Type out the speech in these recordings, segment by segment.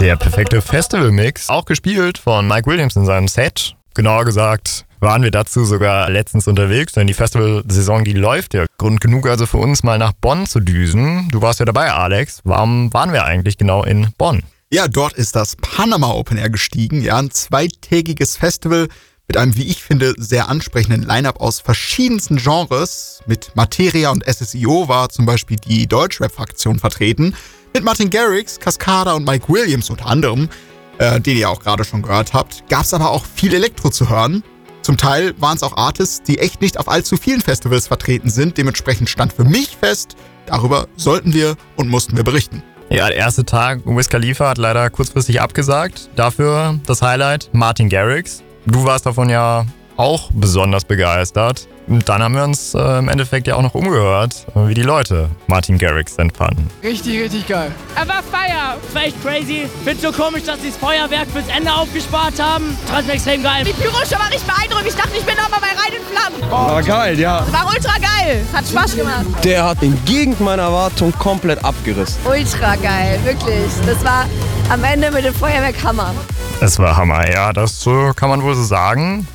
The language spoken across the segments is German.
Der perfekte Festival-Mix, auch gespielt von Mike Williams in seinem Set. Genauer gesagt waren wir dazu sogar letztens unterwegs, denn die Festivalsaison, die läuft ja. Grund genug also für uns mal nach Bonn zu düsen. Du warst ja dabei, Alex. Warum waren wir eigentlich genau in Bonn? Ja, dort ist das Panama Open Air gestiegen. Ja, ein zweitägiges Festival mit einem, wie ich finde, sehr ansprechenden Line-Up aus verschiedensten Genres. Mit Materia und SSIO war zum Beispiel die Deutschrap-Fraktion vertreten. Mit Martin Garrix, Cascada und Mike Williams unter anderem, äh, den ihr auch gerade schon gehört habt, gab es aber auch viel Elektro zu hören. Zum Teil waren es auch Artists, die echt nicht auf allzu vielen Festivals vertreten sind. Dementsprechend stand für mich fest, darüber sollten wir und mussten wir berichten. Ja, der erste Tag, Wiz Khalifa hat leider kurzfristig abgesagt. Dafür das Highlight, Martin Garrix. Du warst davon ja auch besonders begeistert. Und dann haben wir uns äh, im Endeffekt ja auch noch umgehört, äh, wie die Leute Martin Garrix denn fanden. Richtig, richtig geil. Er war Feier. Das war echt crazy. Find's so komisch, dass sie das Feuerwerk fürs Ende aufgespart haben. Trotzdem extrem geil. Die Pyro-Show war richtig beeindruckend. Ich dachte, ich bin nochmal bei Rein in Flammen. Oh, war geil, ja. War ultra geil. Hat Spaß gemacht. Der hat entgegen meiner Erwartung komplett abgerissen. Ultra geil, wirklich. Das war am Ende mit dem Feuerwerk Hammer. Es war Hammer, ja, das kann man wohl so sagen.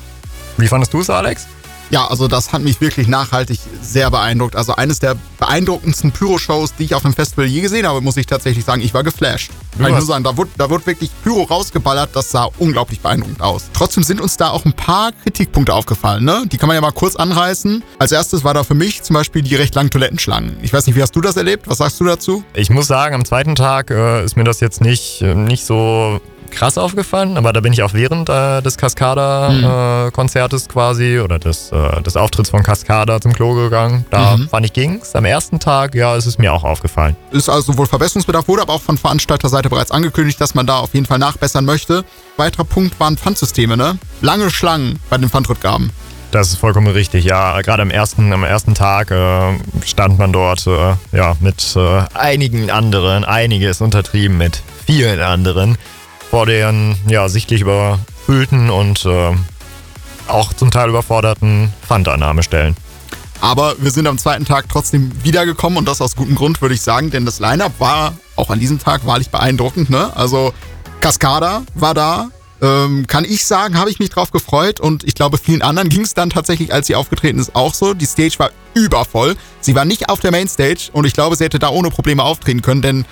Wie fandest du es, Alex? Ja, also das hat mich wirklich nachhaltig sehr beeindruckt. Also eines der beeindruckendsten Pyro-Shows, die ich auf einem Festival je gesehen habe, muss ich tatsächlich sagen. Ich war geflasht. Kann ich nur sagen, da wurde, da wirklich Pyro rausgeballert. Das sah unglaublich beeindruckend aus. Trotzdem sind uns da auch ein paar Kritikpunkte aufgefallen. Ne? Die kann man ja mal kurz anreißen. Als erstes war da für mich zum Beispiel die recht langen Toilettenschlangen. Ich weiß nicht, wie hast du das erlebt? Was sagst du dazu? Ich muss sagen, am zweiten Tag äh, ist mir das jetzt nicht, äh, nicht so krass aufgefallen, aber da bin ich auch während äh, des Cascada-Konzertes mhm. äh, quasi oder des, äh, des Auftritts von Cascada zum Klo gegangen. Da mhm. fand ich ging's. Am ersten Tag, ja, ist es mir auch aufgefallen. Ist also wohl Verbesserungsbedarf, wurde aber auch von Veranstalterseite bereits angekündigt, dass man da auf jeden Fall nachbessern möchte. Weiterer Punkt waren Pfandsysteme, ne? Lange Schlangen bei den Pfandrückgaben. Das ist vollkommen richtig, ja. Gerade am ersten, am ersten Tag äh, stand man dort äh, ja, mit äh, einigen anderen, einiges untertrieben mit vielen anderen vor den ja, sichtlich überfüllten und äh, auch zum Teil überforderten Pfandannahmestellen. Aber wir sind am zweiten Tag trotzdem wiedergekommen und das aus gutem Grund, würde ich sagen, denn das Line-Up war auch an diesem Tag wahrlich beeindruckend. Ne? Also Cascada war da, ähm, kann ich sagen, habe ich mich drauf gefreut und ich glaube, vielen anderen ging es dann tatsächlich, als sie aufgetreten ist, auch so. Die Stage war übervoll. Sie war nicht auf der Mainstage und ich glaube, sie hätte da ohne Probleme auftreten können, denn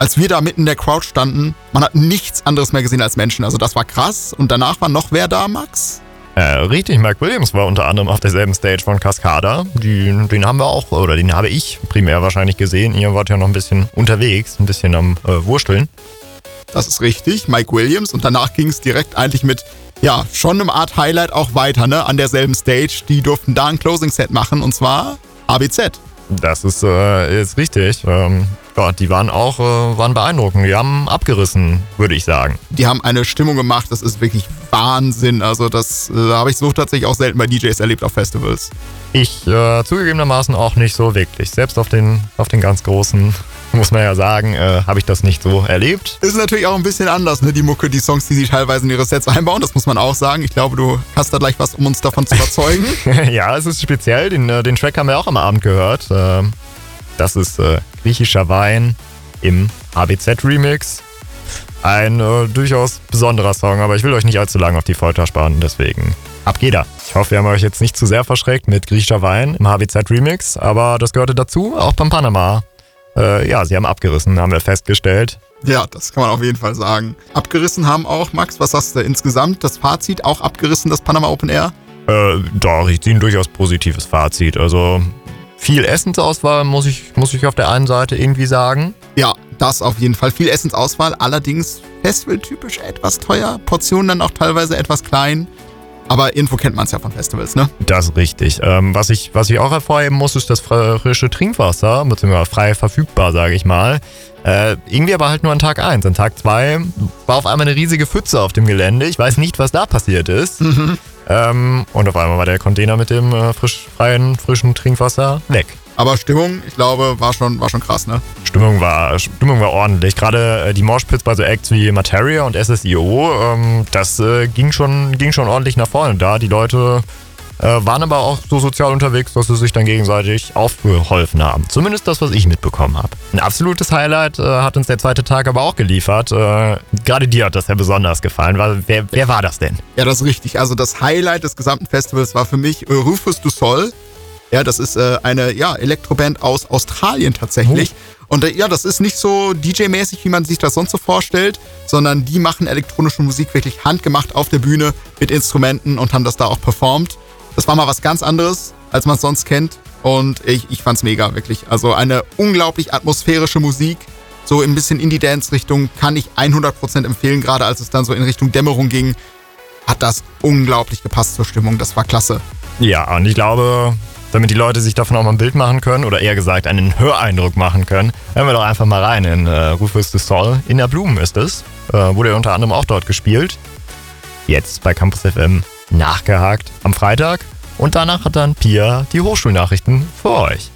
als wir da mitten in der Crowd standen, man hat nichts anderes mehr gesehen als Menschen. Also das war krass. Und danach war noch wer da, Max? Äh, richtig, Mike Williams war unter anderem auf derselben Stage von Cascada. Die, den haben wir auch, oder den habe ich primär wahrscheinlich gesehen. Ihr wart ja noch ein bisschen unterwegs, ein bisschen am äh, Wursteln. Das ist richtig, Mike Williams. Und danach ging es direkt eigentlich mit, ja, schon einem Art Highlight auch weiter, ne? An derselben Stage. Die durften da ein Closing-Set machen und zwar ABZ. Das ist, äh, ist richtig. Ähm, ja, die waren auch äh, waren beeindruckend. Die haben abgerissen, würde ich sagen. Die haben eine Stimmung gemacht, das ist wirklich Wahnsinn. Also das äh, habe ich so tatsächlich auch selten bei DJs erlebt auf Festivals. Ich äh, zugegebenermaßen auch nicht so wirklich. Selbst auf den, auf den ganz großen, muss man ja sagen, äh, habe ich das nicht so erlebt. Ist natürlich auch ein bisschen anders, ne? Die Mucke, die Songs, die sie teilweise in ihre Sets einbauen, das muss man auch sagen. Ich glaube, du hast da gleich was, um uns davon zu überzeugen. ja, es ist speziell. Den, äh, den Track haben wir auch am Abend gehört. Ähm, das ist äh, griechischer Wein im ABZ-Remix. Ein äh, durchaus besonderer Song, aber ich will euch nicht allzu lange auf die Folter sparen, deswegen ab geht er. Ich hoffe, wir haben euch jetzt nicht zu sehr verschreckt mit griechischer Wein im HBZ-Remix, aber das gehörte dazu, auch beim Panama. Äh, ja, sie haben abgerissen, haben wir festgestellt. Ja, das kann man auf jeden Fall sagen. Abgerissen haben auch, Max, was sagst du insgesamt? Das Fazit auch abgerissen, das Panama Open Air? Äh, doch, ich ziehe ein durchaus positives Fazit. Also viel Essensauswahl, muss ich, muss ich auf der einen Seite irgendwie sagen. Ja, das auf jeden Fall. Viel Essensauswahl, allerdings festivaltypisch etwas teuer. Portionen dann auch teilweise etwas klein. Aber irgendwo kennt man es ja von Festivals, ne? Das ist richtig. Ähm, was, ich, was ich auch hervorheben muss, ist das frische Trinkwasser, beziehungsweise frei verfügbar, sage ich mal. Äh, irgendwie aber halt nur an Tag 1. An Tag 2 war auf einmal eine riesige Pfütze auf dem Gelände. Ich weiß nicht, was da passiert ist. Mhm. Ähm, und auf einmal war der Container mit dem äh, frisch, freien, frischen Trinkwasser weg. Aber Stimmung, ich glaube, war schon, war schon krass, ne? Stimmung war, Stimmung war ordentlich. Gerade äh, die Moshpits bei so Acts wie Materia und SSIO, ähm, das äh, ging, schon, ging schon ordentlich nach vorne da. Die Leute äh, waren aber auch so sozial unterwegs, dass sie sich dann gegenseitig aufgeholfen haben. Zumindest das, was ich mitbekommen habe. Ein absolutes Highlight äh, hat uns der zweite Tag aber auch geliefert. Äh, Gerade dir hat das ja besonders gefallen. Wer, wer war das denn? Ja, das ist richtig. Also das Highlight des gesamten Festivals war für mich äh, Rufus du Sol. Ja, das ist äh, eine ja, Elektroband aus Australien tatsächlich. Oh. Und äh, ja, das ist nicht so DJ-mäßig, wie man sich das sonst so vorstellt, sondern die machen elektronische Musik wirklich handgemacht auf der Bühne mit Instrumenten und haben das da auch performt. Das war mal was ganz anderes, als man es sonst kennt. Und ich, ich fand's mega, wirklich. Also eine unglaublich atmosphärische Musik. So ein bisschen Indie-Dance-Richtung kann ich 100% empfehlen, gerade als es dann so in Richtung Dämmerung ging. Hat das unglaublich gepasst zur Stimmung. Das war klasse. Ja, und ich glaube, damit die Leute sich davon auch mal ein Bild machen können oder eher gesagt einen Höreindruck machen können, hören wir doch einfach mal rein in äh, Rufus the Soul. In der Blumen ist es. Äh, wurde er unter anderem auch dort gespielt. Jetzt bei Campus FM nachgehakt am Freitag. Und danach hat dann Pia die Hochschulnachrichten für euch.